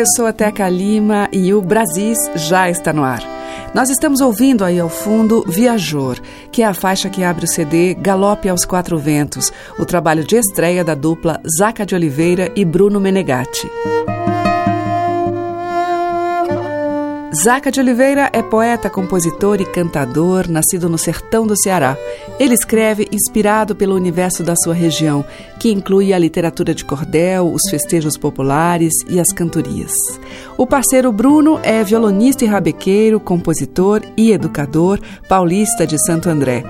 Eu sou a Teca Lima e o Brasis já está no ar. Nós estamos ouvindo aí ao fundo Viajor, que é a faixa que abre o CD Galope aos Quatro Ventos, o trabalho de estreia da dupla Zaca de Oliveira e Bruno Menegatti. Zaca de Oliveira é poeta, compositor e cantador, nascido no sertão do Ceará. Ele escreve inspirado pelo universo da sua região, que inclui a literatura de cordel, os festejos populares e as cantorias. O parceiro Bruno é violonista e rabequeiro, compositor e educador, paulista de Santo André.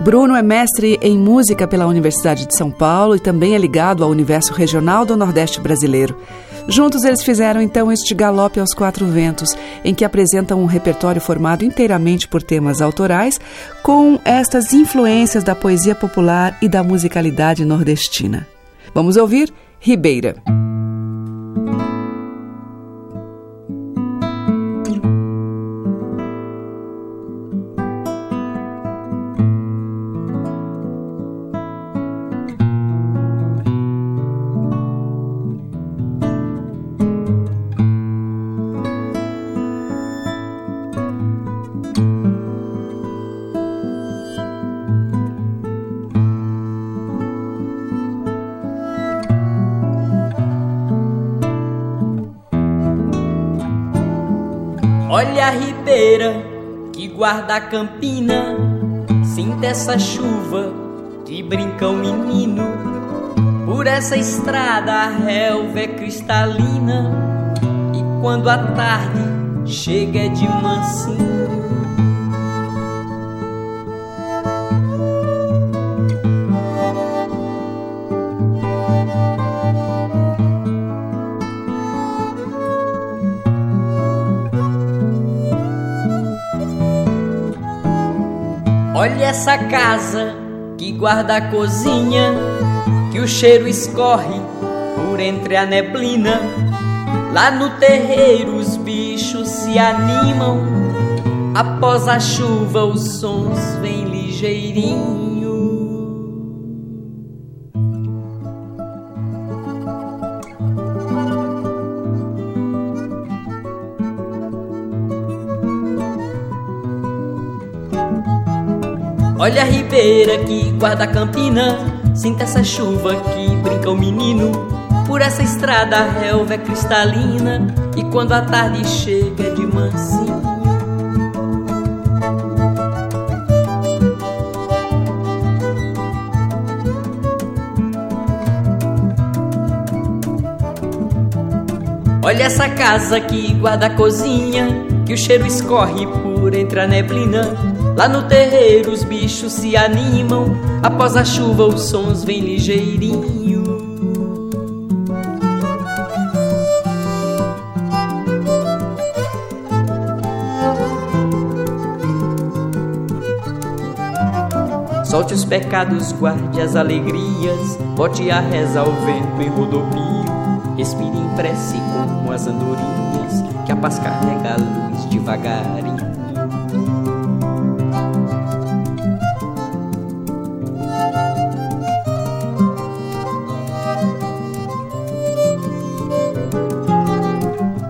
Bruno é mestre em música pela Universidade de São Paulo e também é ligado ao universo regional do Nordeste brasileiro. Juntos eles fizeram então este Galope aos Quatro Ventos, em que apresentam um repertório formado inteiramente por temas autorais, com estas influências da poesia popular e da musicalidade nordestina. Vamos ouvir Ribeira. Olha a ribeira que guarda a campina, sinta essa chuva que brinca o menino. Por essa estrada a relva é cristalina, e quando a tarde chega é de mansinho. Olha essa casa que guarda a cozinha, que o cheiro escorre por entre a neblina. Lá no terreiro os bichos se animam, após a chuva os sons vêm ligeirinho. Olha a ribeira que guarda a campina, sinta essa chuva que brinca o menino. Por essa estrada a relva é cristalina, e quando a tarde chega é de mansinho. Olha essa casa que guarda a cozinha, o cheiro escorre por entre a neblina. Lá no terreiro os bichos se animam, após a chuva os sons vêm ligeirinho. Solte os pecados, guarde as alegrias, bote a reza ao vento em rodopio. Respire em prece como as andorinhas, que a paz carrega a luz devagarinho.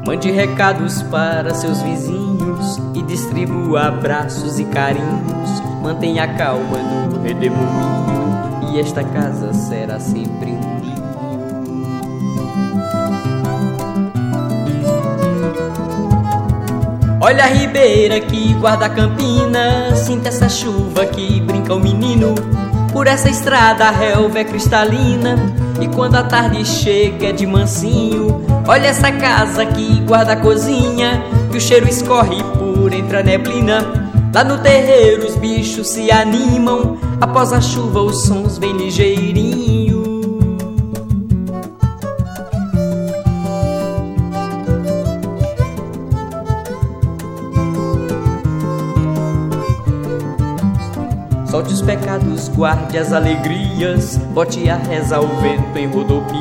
Mande recados para seus vizinhos e distribua abraços e carinhos. Mantenha a calma no redemoinho e esta casa será sempre Olha a ribeira que guarda a campina, sinta essa chuva que brinca o menino. Por essa estrada a relva é cristalina e quando a tarde chega é de mansinho. Olha essa casa que guarda a cozinha, que o cheiro escorre por entre a neblina. Lá no terreiro os bichos se animam, após a chuva os sons vêm ligeirinho. Pecados, guarde as alegrias, bote a reza ao vento em rodopio,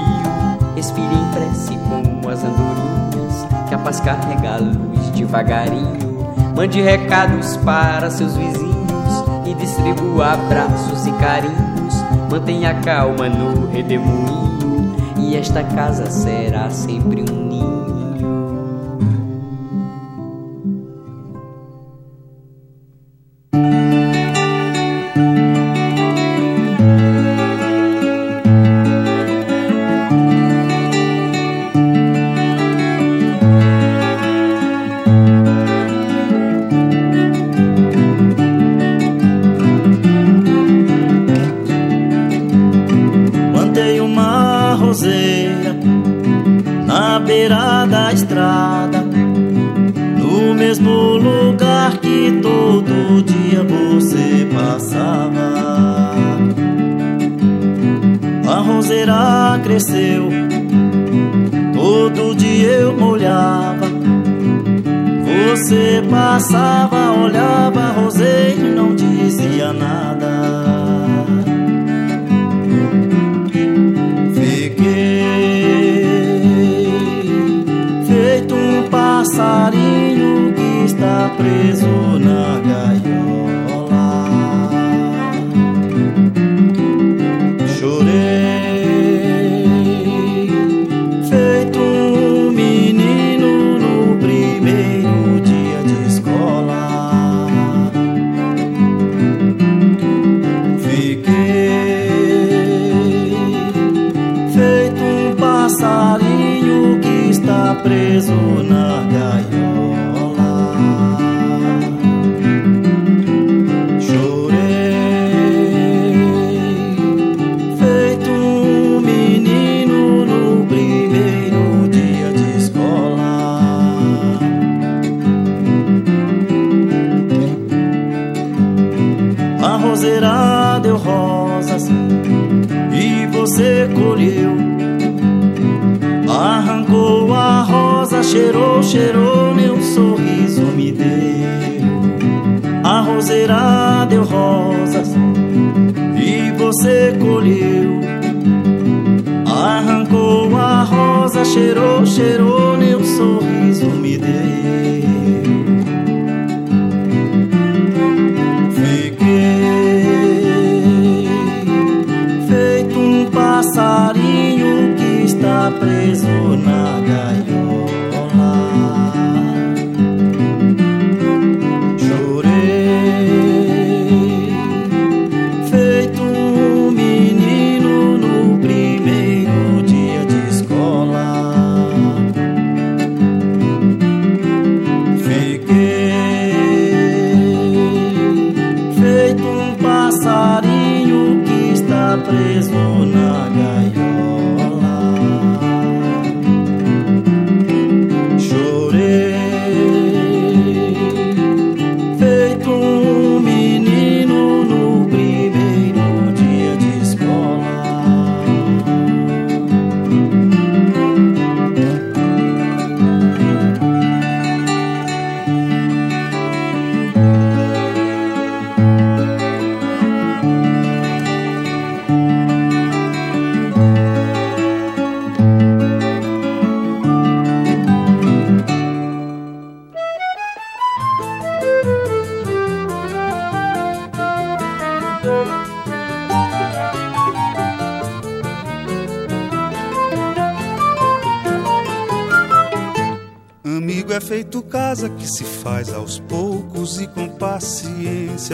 expire em prece como as andorinhas, que a paz carrega a luz devagarinho. Mande recados para seus vizinhos e distribua abraços e carinhos. Mantenha calma no redemoinho e esta casa será sempre um ninho.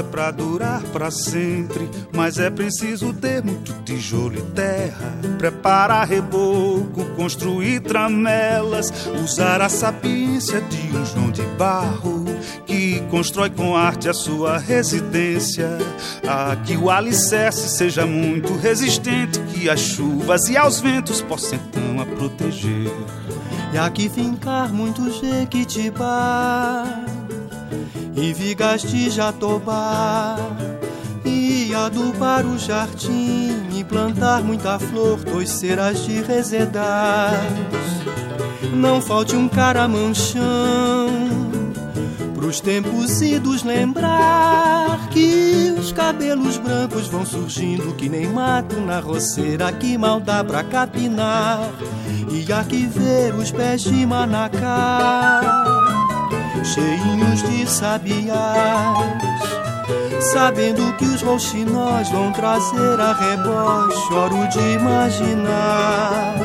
Pra durar para sempre. Mas é preciso ter muito tijolo e terra, preparar reboco, construir tramelas, usar a sapiência de um João de Barro que constrói com arte a sua residência. A que o alicerce seja muito resistente, que as chuvas e aos ventos possam então a proteger. E aqui fincar muito jequitibá. E vigas de jatobá. E adubar o jardim e plantar muita flor, dois ceras de resedados. Não falte um caramanchão pros tempos idos lembrar que os cabelos brancos vão surgindo que nem mato na roceira que mal dá pra capinar e aqui ver os pés de manacá cheinhos de sabiás sabendo que os rouxinós vão trazer a rebote choro de imaginar.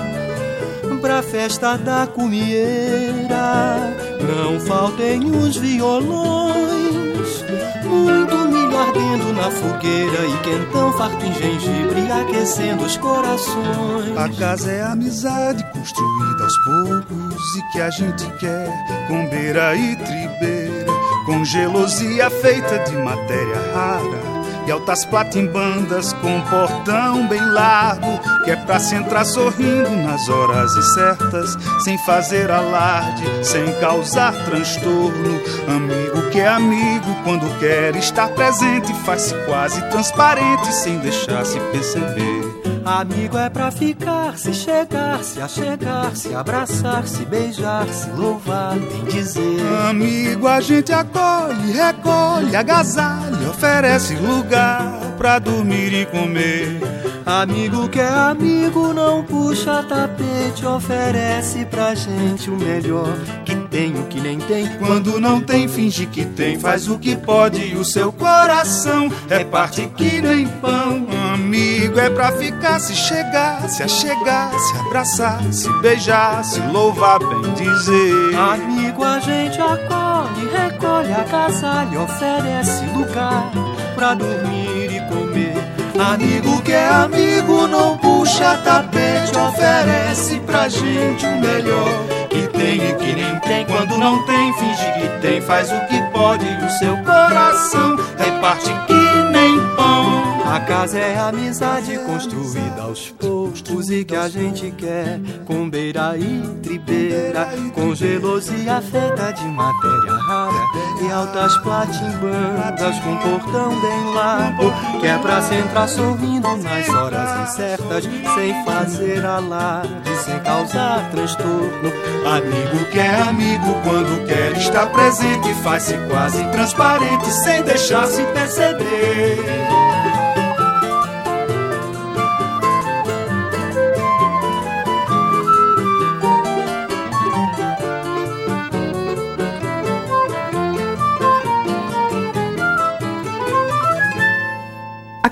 Pra festa da cumieira não faltem os violões, muito milho ardendo na fogueira e quentão farto em gengibre aquecendo os corações. A casa é a amizade construída aos poucos e que a gente quer com beira e tribeira, com gelosia feita de matéria rara e altas platimbandas com portão bem largo, que é pra se entrar sorrindo nas horas certas, sem fazer alarde, sem causar transtorno. Amigo que é amigo, quando quer estar presente, faz-se quase transparente, sem deixar se perceber. Amigo é pra ficar, se chegar, se achegar, se abraçar, se beijar, se louvar, bem dizer. Amigo a gente acolhe, recolhe, agasalha, oferece lugar pra dormir e comer. Amigo que é amigo, não puxa tapete, oferece pra gente o melhor que tem, o que nem tem. Quando não tem, finge que tem, faz o que pode e o seu coração é parte que nem pão. Amigo é pra ficar, se chegar, se achegar, se abraçar, se beijar, se louvar, bem dizer. Amigo a gente acolhe, recolhe, agasalha, oferece lugar pra dormir e comer. Amigo que é amigo, não puxa tapete, oferece pra gente o melhor tem e que nem tem. Quando não tem, finge que tem, faz o que pode o seu coração reparte que nem pão. A casa é a amizade construída aos poucos e que a gente quer com beira e tribeira, com gelosia feita de matéria rara e altas platimbandas com portão bem largo, que é pra se entrar sorrindo nas horas incertas, sem fazer alarde, sem causar transtorno. Amigo que é amigo quando quer estar presente, faz-se quase transparente, sem deixar se perceber.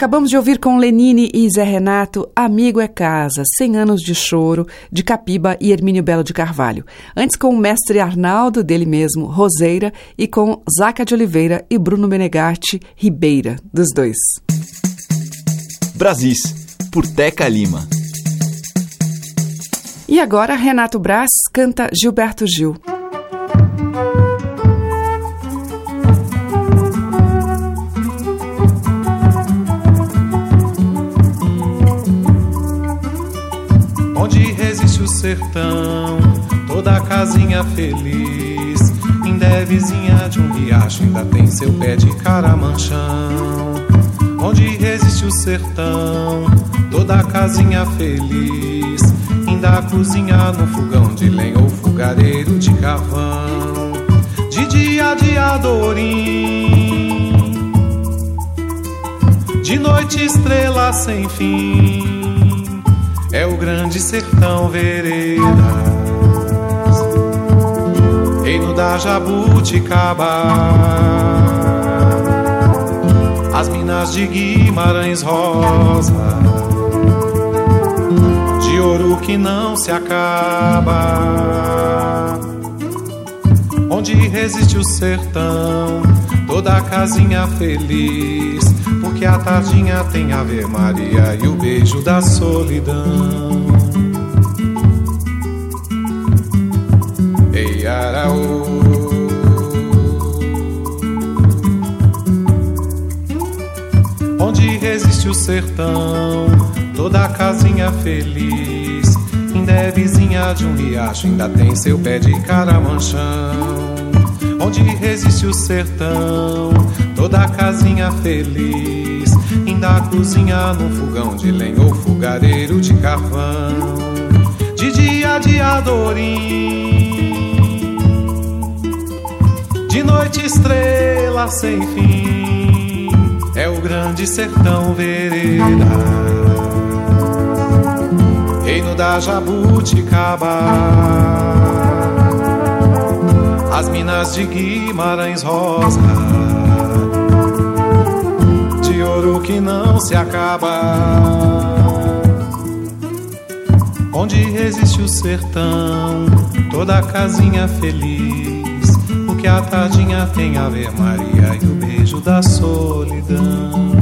Acabamos de ouvir com Lenine e Zé Renato Amigo é Casa, 100 anos de choro, de Capiba e Hermínio Belo de Carvalho. Antes com o mestre Arnaldo, dele mesmo, Roseira, e com Zaca de Oliveira e Bruno Menegatti, Ribeira, dos dois. Brasis, por Teca Lima. E agora Renato Braz canta Gilberto Gil. Sertão, toda casinha feliz. Ainda é vizinha de um riacho, ainda tem seu pé de caramanchão. Onde resiste o sertão, toda casinha feliz. Ainda cozinha no fogão de lenha ou fogareiro de carvão. De dia de adorim, de noite estrela sem fim é o grande sertão veredas, reino da jabuticaba, as minas de Guimarães Rosa, de ouro que não se acaba, onde resiste o sertão, toda a casinha feliz que a tardinha tem Ave Maria e o beijo da solidão. Ei, Araú. Onde resiste o sertão, toda a casinha feliz. Ainda é vizinha de um riacho, ainda tem seu pé de caramanchão onde resiste o sertão, toda casinha feliz, ainda cozinha num fogão de lenha ou fogareiro de carvão, de dia de adorim, de noite estrela sem fim. É o grande sertão vereda, reino da jabuticaba, as minas de Guimarães Rosa, de ouro que não se acaba onde resiste o sertão, toda casinha feliz, o que a tardinha tem a ver Maria e o beijo da solidão.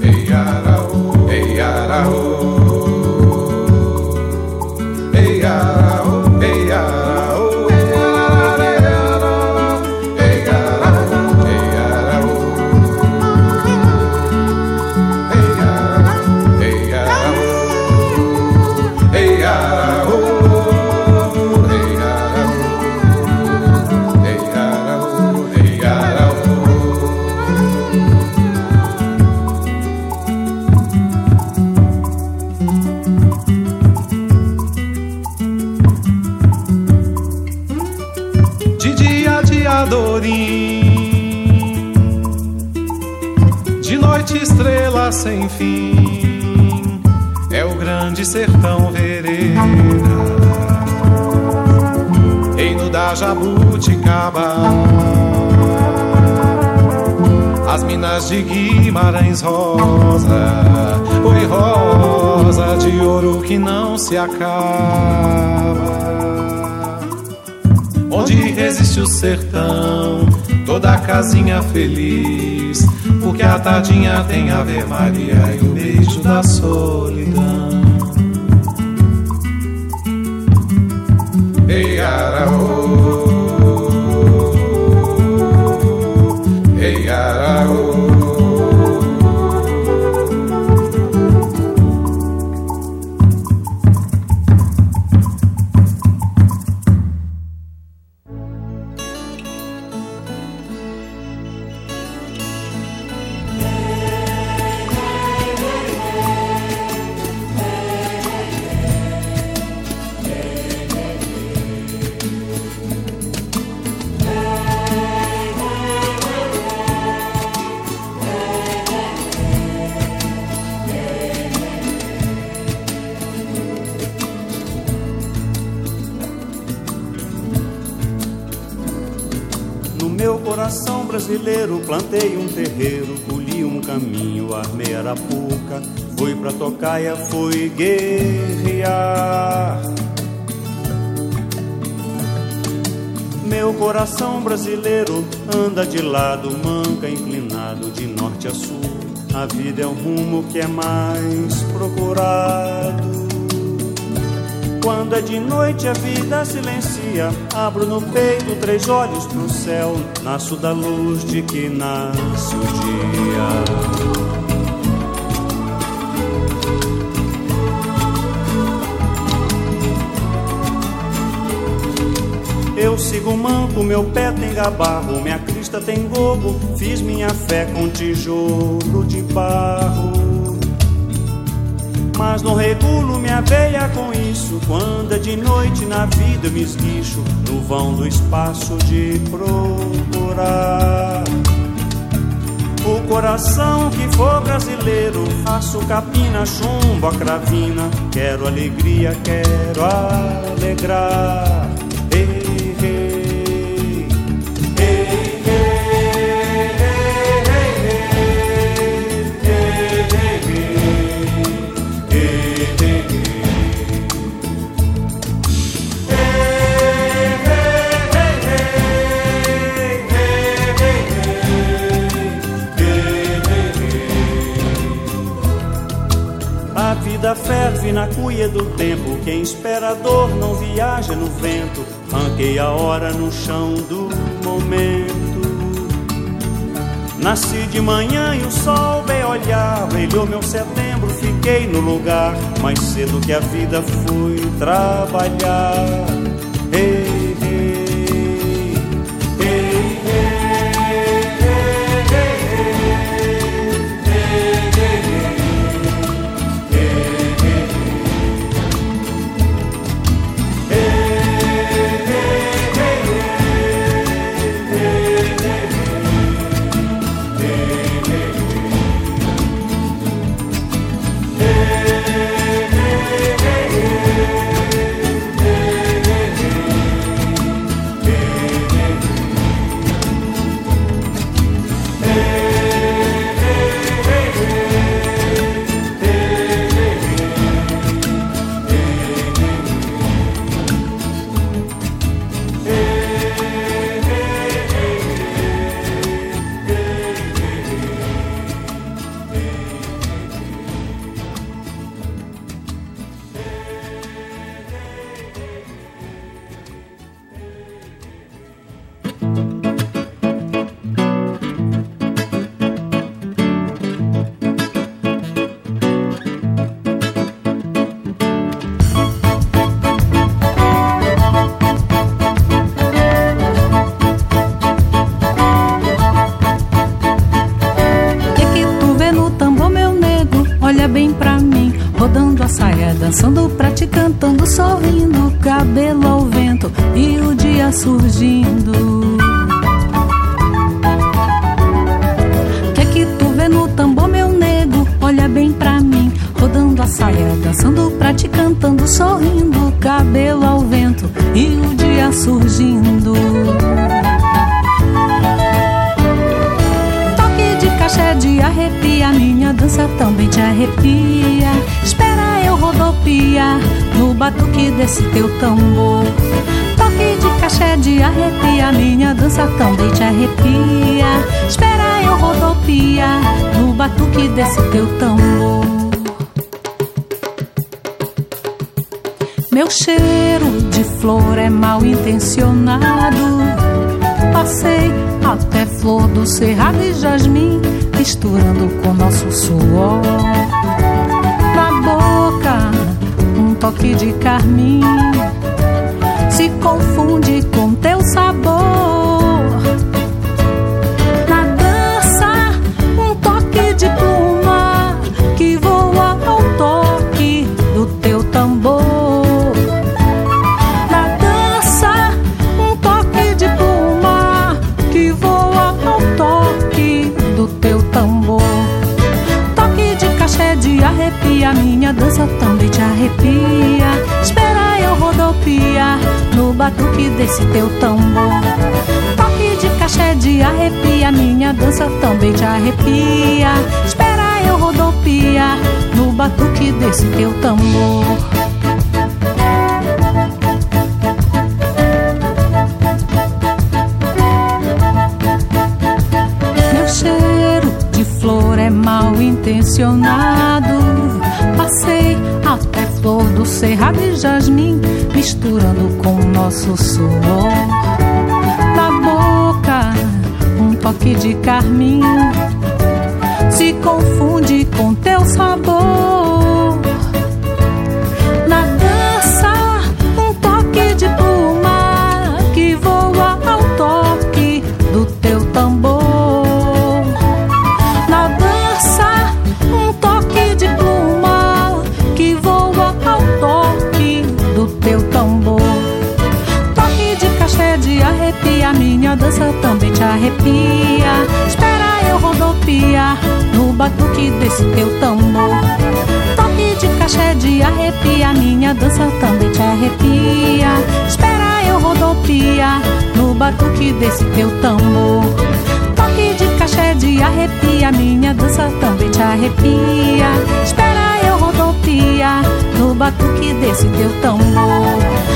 Ei, araô, ei, araô. As minas de Guimarães rosa, oi rosa de ouro que não se acaba. Onde resiste o sertão, toda casinha feliz porque a tadinha tem Ave Maria e o beijo da solidão. Ei, araô. Plantei um terreiro, colhi um caminho, armei arapuca, fui pra tocaia, fui guerrear. Meu coração brasileiro anda de lado, manca inclinado de norte a sul. A vida é o rumo que é mais procurado. Quando é de noite a vida silencia, abro no peito três olhos pro céu, nasço da luz de que nasce o dia. Eu sigo manco, meu pé tem gabarro, minha crista tem gogo, fiz minha fé com tijolo de barro. Mas não regulo minha veia com isso. Quando é de noite na vida me esguicho no vão do espaço de procurar. O coração que for brasileiro, faço capina, chumbo, a cravina. Quero alegria, quero alegrar. Ferve na cuia do tempo. Quem espera a dor não viaja no vento. Ranquei a hora no chão do momento. Nasci de manhã e o sol bem olhar. Brilhou meu setembro, fiquei no lugar. Mais cedo que a vida fui trabalhar. Ei, vento e o dia surgindo. caché de arrepia, minha dança também te arrepia. Espera eu rodopiar no batuque desse teu tambor. Toque de caché de arrepia, minha dança também te arrepia. Espera eu rodopiar no batuque desse teu tambor. Meu cheiro de flor é mal intencionado Passei até flor do cerrado e jasmim, misturando com nosso suor. Na boca, um toque de carmim, se confunde arrepia. Espera eu rodopiar no batuque desse teu tambor. Toque de caché de arrepia, minha dança também te arrepia. Espera eu rodopiar no batuque desse teu tambor. Nosso suor. Na boca, um toque de carmim, eu rodopiar no batuque desse teu tambor. Toque de caché de arrepia, minha dança também te arrepia. Espera eu rodopiar no batuque desse teu tambor. Toque de caché de arrepia, minha dança também te arrepia. Espera eu rodopiar no batuque desse teu tambor.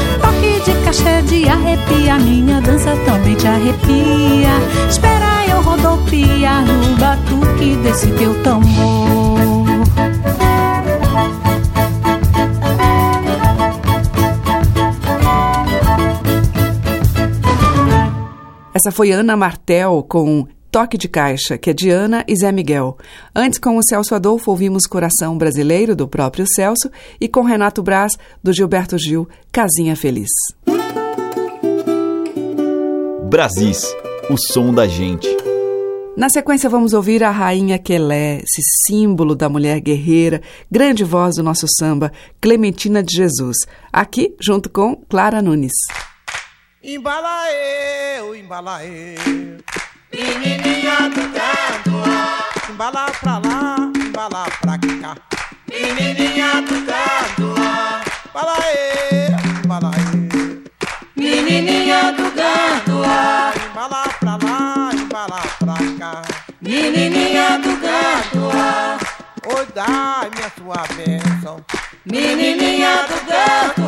De caché de arrepia, minha dança também te arrepia. Espera eu rodopia no batuque desse teu tambor. Essa foi Ana Martel com Toque de Caixa, que é de Ana e Zé Miguel. Antes, com o Celso Adolfo, ouvimos Coração Brasileiro, do próprio Celso, e com Renato Braz, do Gilberto Gil, Casinha Feliz. Brasis, o som da gente. Na sequência, vamos ouvir a Rainha Quelé, esse símbolo da mulher guerreira, grande voz do nosso samba, Clementina de Jesus, aqui junto com Clara Nunes. Embala eu, embala eu. Menininha do canto, embala pra lá, embala pra cá. Menininha do canto, embala eu, embala eu. Menininha do canto, embala pra lá, embala pra cá. Menininha do canto, oi dai-me a sua bênção. Menininha do canto,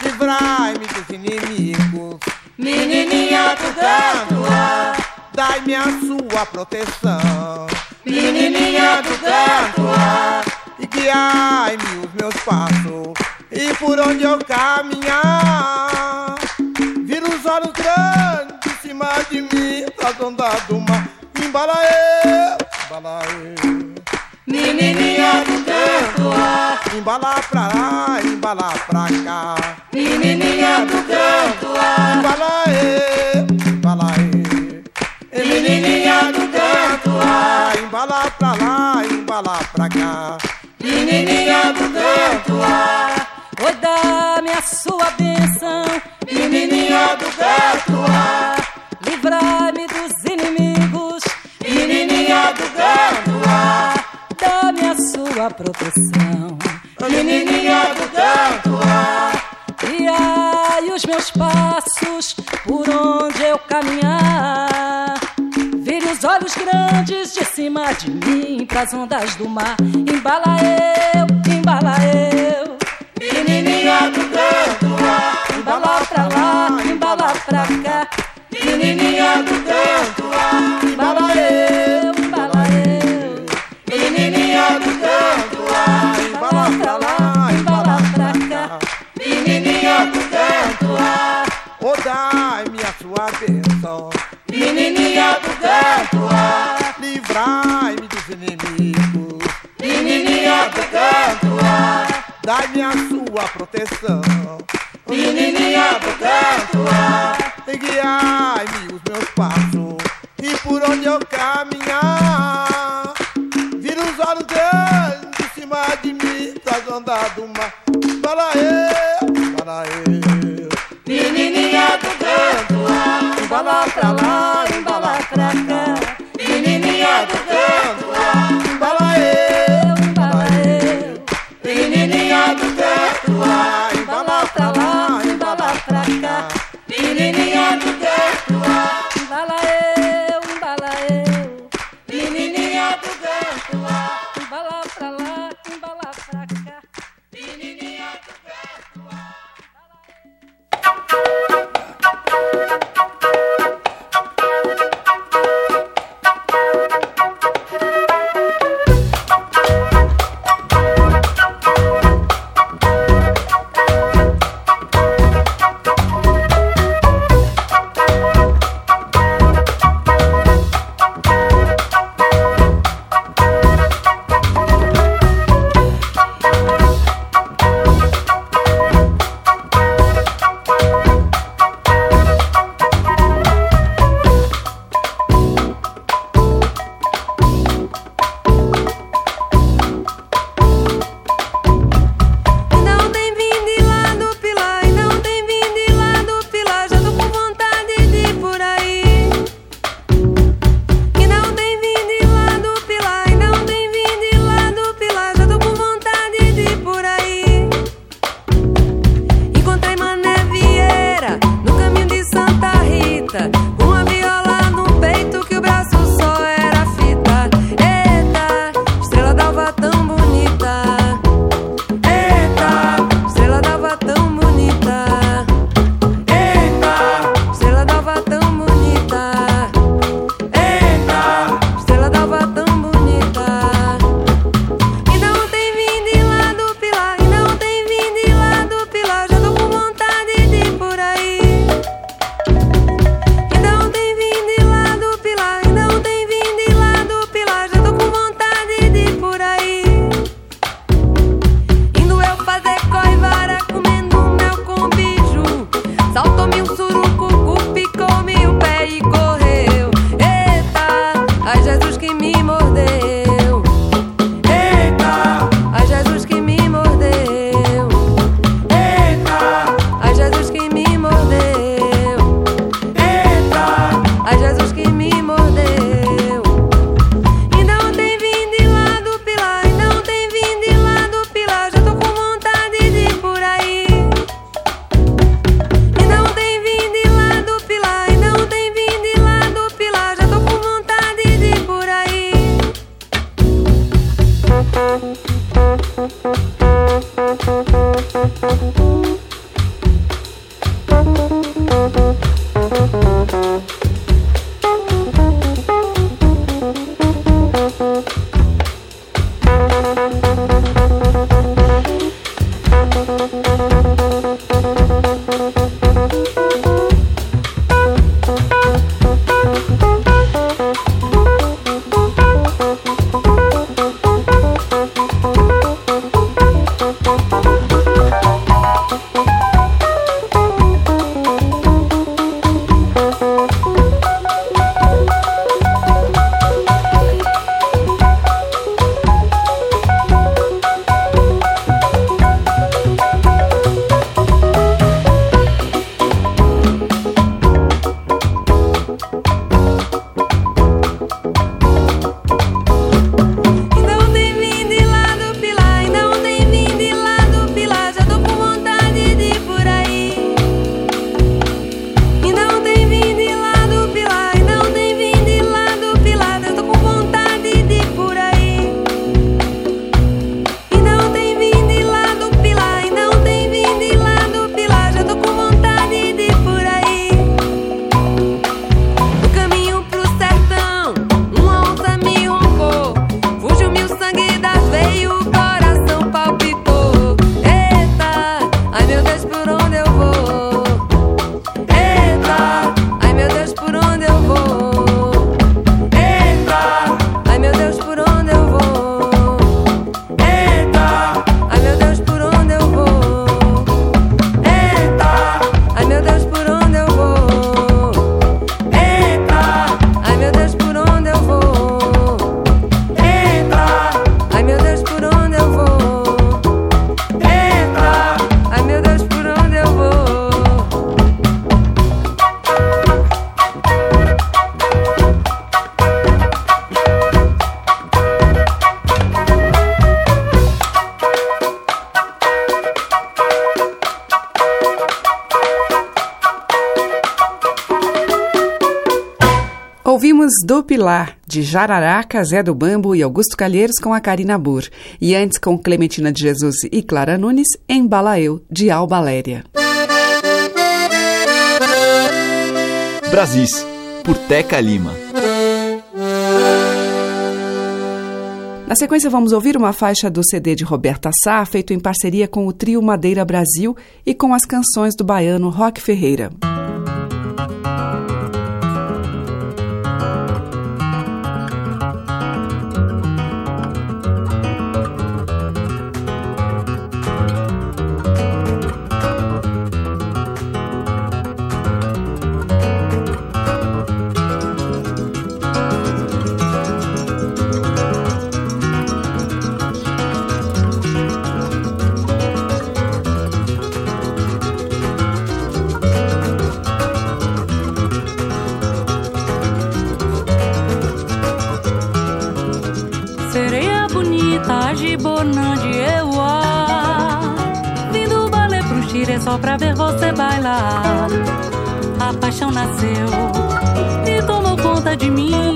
livrai-me dos inimigos. Menininha do canto, dai-me a sua proteção. Menininha do canto, e guiai-me os meus passos, e por onde eu caminhar, vira os olhos grandes em cima de mim, das ondas do mar. Embala eu, embala eu. Menininha do canto, embala pra lá, embala pra cá. Menininha do canto, embala eu. Menininha do canto, embala pra lá, embala pra cá. Menininha do canto A. Oi, dá-me a sua bênção, menininha do canto A. Livrai-me dos inimigos, menininha do canto A. Dá-me a sua proteção, menininha do canto A. Guiai os meus passos por onde eu caminhar. Grandes de cima de mim pras ondas do mar. Embala eu, embala eu. Menininha do canto. Embala pra lá, embala pra cá. Menininha do canto. Proteção. Menininha do canto A. Guiai-me os meus passos. E por onde eu caminhar. Vira os olhos grandes de cima de mim. Pras ondas do mar. you. Do Pilar, de Jararaca, Zé do Bambo e Augusto Calheiros com a Karina Burr. E antes com Clementina de Jesus e Clara Nunes, Embala Eu, de Alba Léria. Brasis, por Teca Lima. Na sequência, vamos ouvir uma faixa do CD de Roberta Sá, feito em parceria com o Trio Madeira Brasil e com as canções do baiano Roque Ferreira. Pra ver você bailar. A paixão nasceu e tomou conta de mim.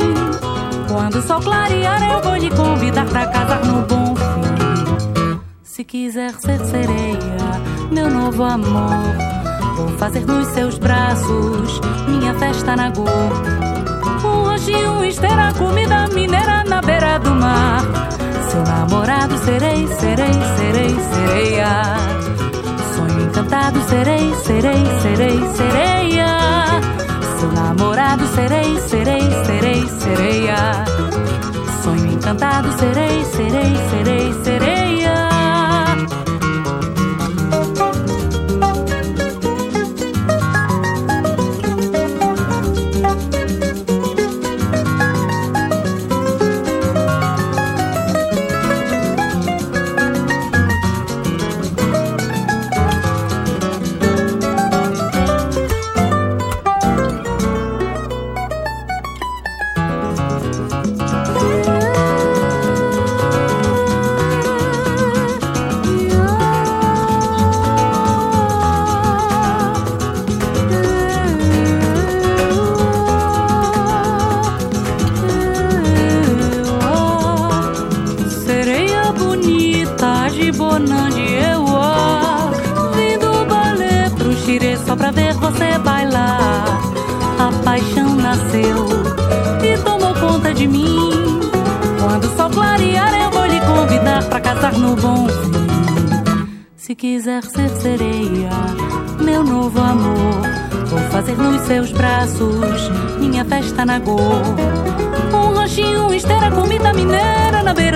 Quando o sol clarear, eu vou lhe convidar pra casar no bom fim. Se quiser ser sereia, meu novo amor, vou fazer nos seus braços minha festa na go. Um rojinho, esteira, comida mineira na beira do mar. Seu namorado serei, serei, serei, sereia encantado serei, serei, serei, sereia. Seu namorado serei, serei, serei, sereia. Sonho encantado serei, serei, serei, sereia.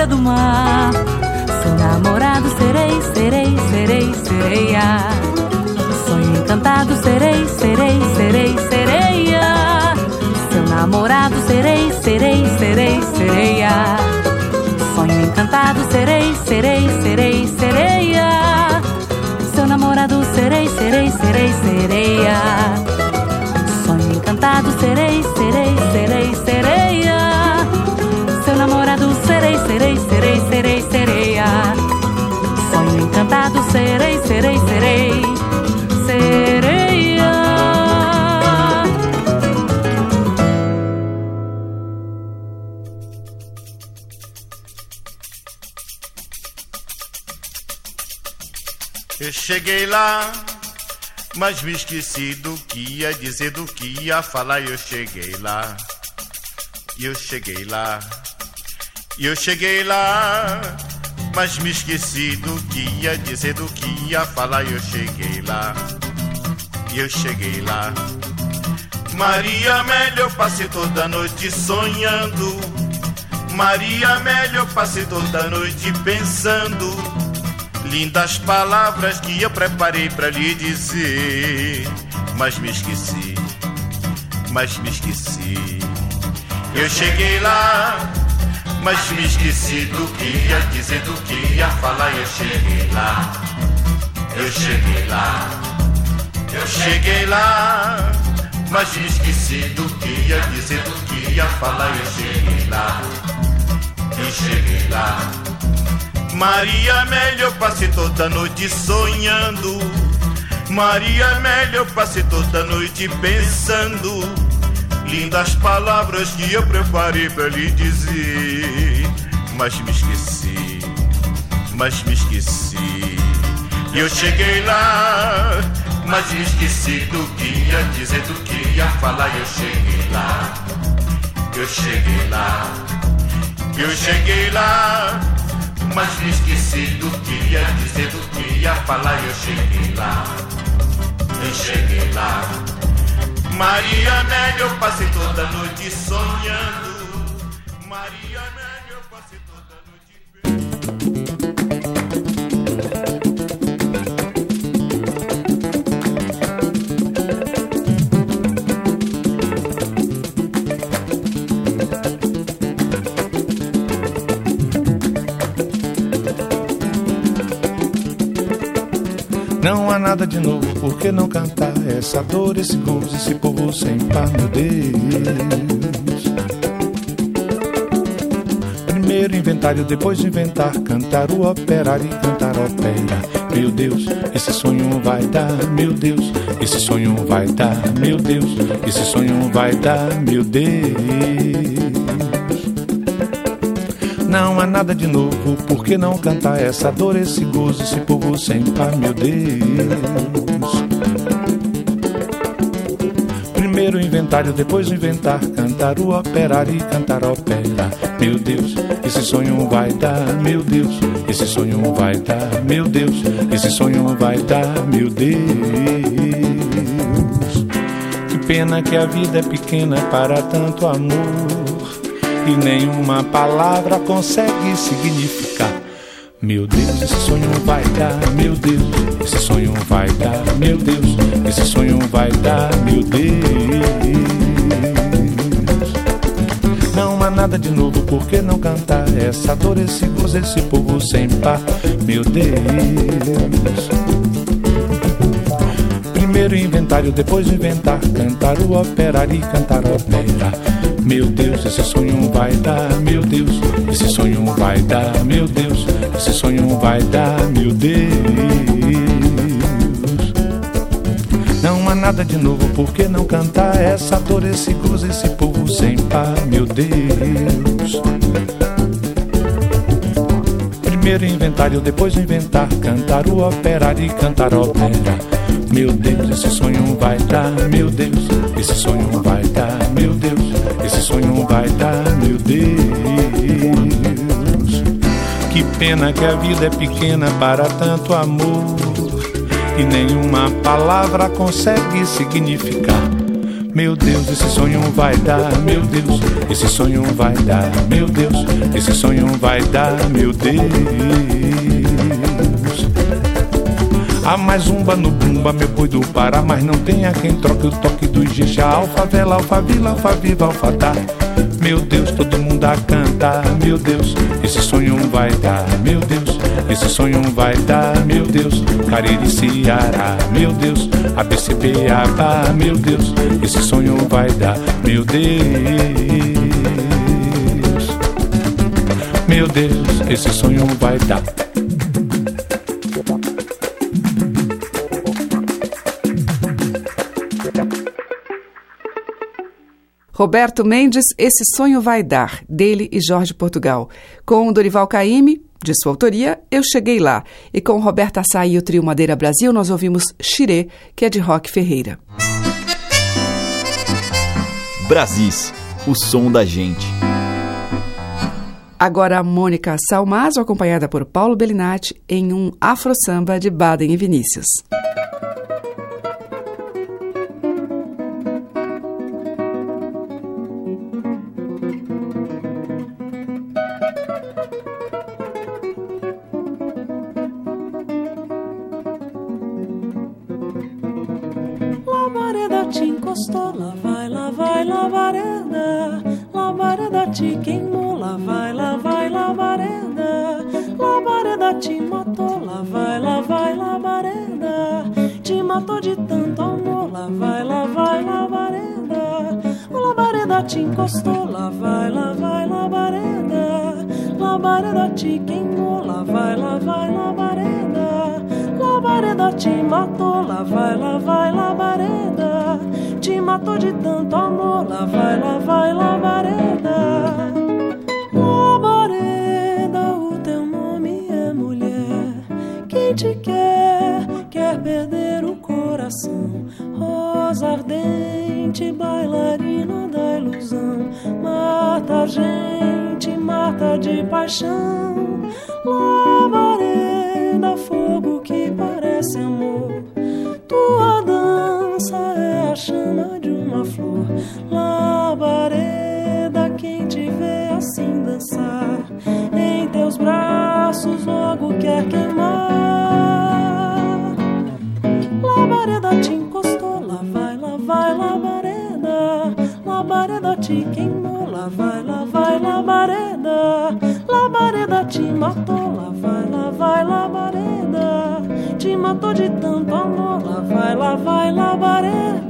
Do mar. Seu namorado serei, serei, serei, sereia. Sonho encantado serei, serei, serei, sereia. Seu namorado serei, serei, serei, sereia. Sonho encantado serei, serei, serei, sereia namorado serei, serei, serei, sereia. Sonho encantado serei, serei, serei, sereia. Seu namorado serei, serei, serei, serei, sereia. Sonho encantado serei, serei, serei, sereia. Eu cheguei lá, mas me esqueci do que ia dizer, do que ia falar. Eu cheguei lá, eu cheguei lá, e eu cheguei lá, mas me esqueci do que ia dizer, do que ia falar. Eu cheguei lá, e eu cheguei lá. Maria Amélia, eu passei toda noite sonhando. Maria Amélia, eu passei toda noite pensando Lindas palavras que eu preparei para lhe dizer, mas me esqueci, mas me esqueci. Eu cheguei lá, mas me esqueci do que ia dizer, do que ia falar. Eu cheguei lá, eu cheguei lá, eu cheguei lá, mas me esqueci do que ia dizer, do que ia falar. Eu cheguei lá, eu cheguei lá. Maria Amélia, eu passei toda noite sonhando. Maria Amélia, eu passei toda noite pensando. Lindas palavras que eu preparei pra lhe dizer. Mas me esqueci, mas me esqueci. Eu cheguei lá, mas me esqueci do que ia dizer, do que ia falar. Eu cheguei lá, eu cheguei lá, eu cheguei lá. Mas me esqueci do que ia dizer, do que ia falar. Eu cheguei lá, eu cheguei lá. Maria Amélia, eu passei toda noite sonhando. Não há nada de novo, por que não cantar essa dor, esse gozo, esse povo sem par, meu Deus? Primeiro inventário, depois inventar, cantar o operário e cantar ópera. Meu Deus, esse sonho vai dar, meu Deus, esse sonho vai dar, meu Deus, esse sonho vai dar, meu Deus. Não há nada de novo, por que não cantar essa dor, esse gozo, esse povo sem par, meu Deus? Primeiro inventário, depois inventar, cantar o operário e cantar ópera. Meu Deus, esse sonho vai dar, meu Deus, esse sonho vai dar, meu Deus, esse sonho vai dar, meu Deus. Que pena que a vida é pequena para tanto amor e nenhuma palavra consegue significar. Meu Deus, esse sonho vai dar, meu Deus, esse sonho vai dar, meu Deus, esse sonho vai dar, meu Deus. Não há nada de novo, por que não cantar essa dor, esse gozo, esse povo sem par, meu Deus. Primeiro inventário, depois inventar, cantar o operário e cantar ópera. Meu Deus, esse sonho vai dar, meu Deus, esse sonho vai dar, meu Deus, esse sonho vai dar, meu Deus. Não há nada de novo, por que não cantar essa dor, esse gozo, esse povo sem par, meu Deus. Primeiro inventário, depois inventar, cantar o operário e cantar ópera. Meu Deus, esse sonho vai dar, meu Deus, esse sonho vai dar, meu Deus, esse sonho vai dar, meu Deus. Que pena que a vida é pequena para tanto amor e nenhuma palavra consegue significar. Meu Deus, esse sonho vai dar, meu Deus, esse sonho vai dar, meu Deus, esse sonho vai dar, meu Deus. Há mais umba no bumba, meu boi do Pará, mas não tem a quem troque o toque do Ijexá. Alfavela, alfavila, alfaviva, alfatá. Meu Deus, todo mundo a cantar, meu Deus, esse sonho vai dar, meu Deus, esse sonho vai dar, meu Deus, Cariri, Ceará, meu Deus, ABCBABA, meu Deus, esse sonho vai dar, meu Deus, meu Deus, esse sonho vai dar. Roberto Mendes, Esse Sonho Vai Dar, dele e Jorge Portugal. Com Dorival Caymmi, de sua autoria, Eu Cheguei Lá. E com Roberta Sá e o Trio Madeira Brasil, nós ouvimos Xirê, que é de Rock Ferreira. Brasis, o som da gente. Agora a Mônica Salmazo, acompanhada por Paulo Bellinati, em um afro-samba de Baden e Vinícius. Te queimou, lá vai, lá vai, labareda. Labareda te matou, lá vai, lá vai, labareda. Te matou de tanto amor, lá vai, lá vai, labareda. O labareda te encostou, lá vai, lá vai, labareda. Labareda te queimou, lá vai, lá vai, labareda. Labareda te matou, lá vai, lá vai, labareda. Te matou de tanto amor, lá vai, lá vai, labareda. Labareda, o teu nome é mulher. Quem te quer, quer perder o coração. Rosa ardente, bailarina da ilusão. Mata a gente, mata de paixão. Labareda, fogo que parece amor. Tua é chama de uma flor. Labareda, quem te vê assim dançar, em teus braços logo quer queimar. Labareda te encostou, lá vai, lá vai, labareda. Labareda te queimou, lá vai, lá vai, labareda. Labareda te matou, lá vai, lá vai, labareda. Te matou de tanto amor, lá vai, lá vai, labareda.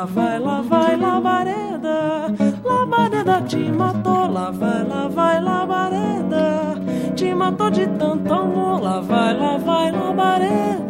Lá vai, lá vai, labareda. Labareda te matou, lá vai, lá vai, labareda. Te matou de tanto amor, lá vai, lá vai, labareda.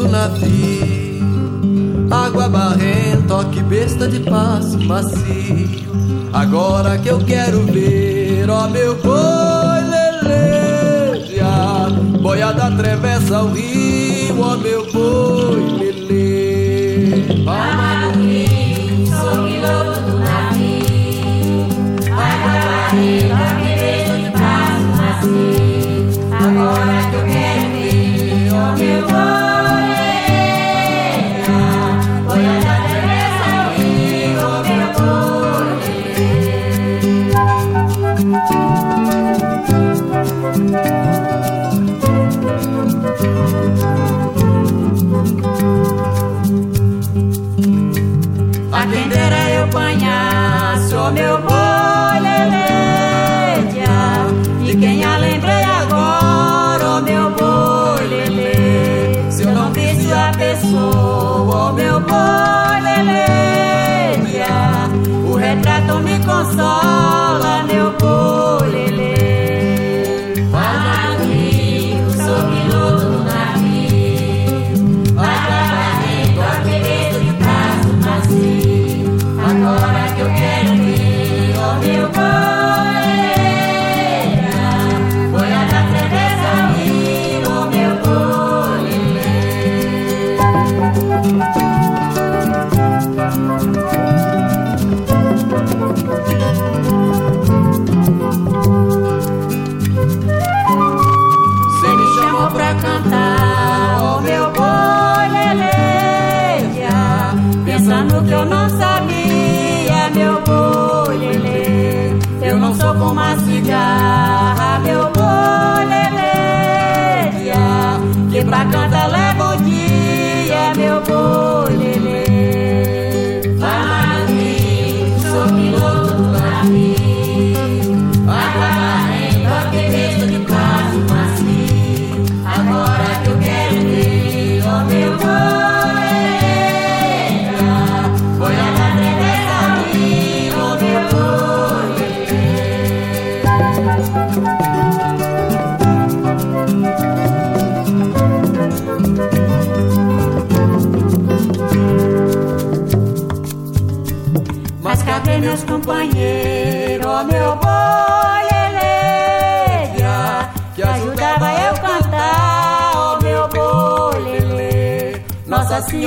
Do navio. Água barrenta, toque besta de passo macio. Agora que eu quero ver, ó meu boi leleja. Boiada atravessa o rio, ó meu sou, oh meu boi, lelê, o retrato me consola,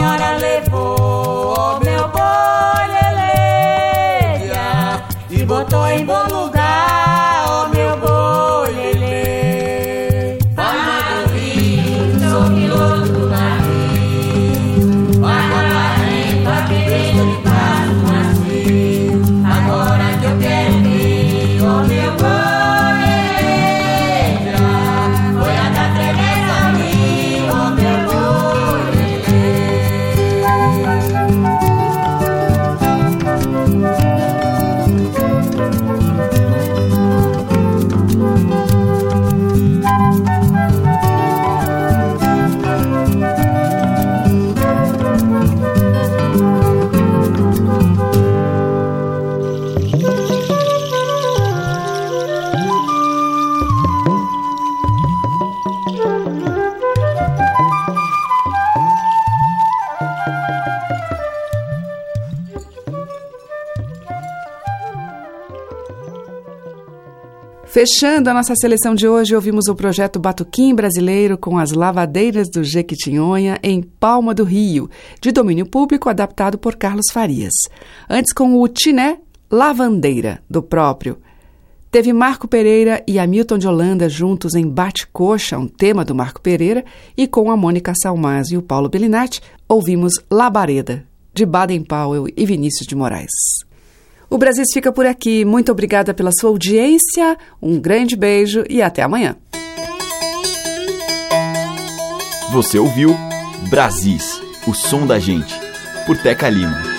Nossa Fechando a nossa seleção de hoje, ouvimos o projeto Batuquim Brasileiro com as lavadeiras do Jequitinhonha em Palma do Rio, de domínio público adaptado por Carlos Farias. Antes com o Tiné Lavandeira, do próprio. Teve Marco Pereira e Hamilton de Holanda juntos em Bate-Coxa, um tema do Marco Pereira, e com a Mônica Salmaz e o Paulo Bellinati, ouvimos Labareda, de Baden Powell e Vinícius de Moraes. O Brasil fica por aqui. Muito obrigada pela sua audiência. Um grande beijo e até amanhã. Você ouviu Brasis, o som da gente, por Teca Lima.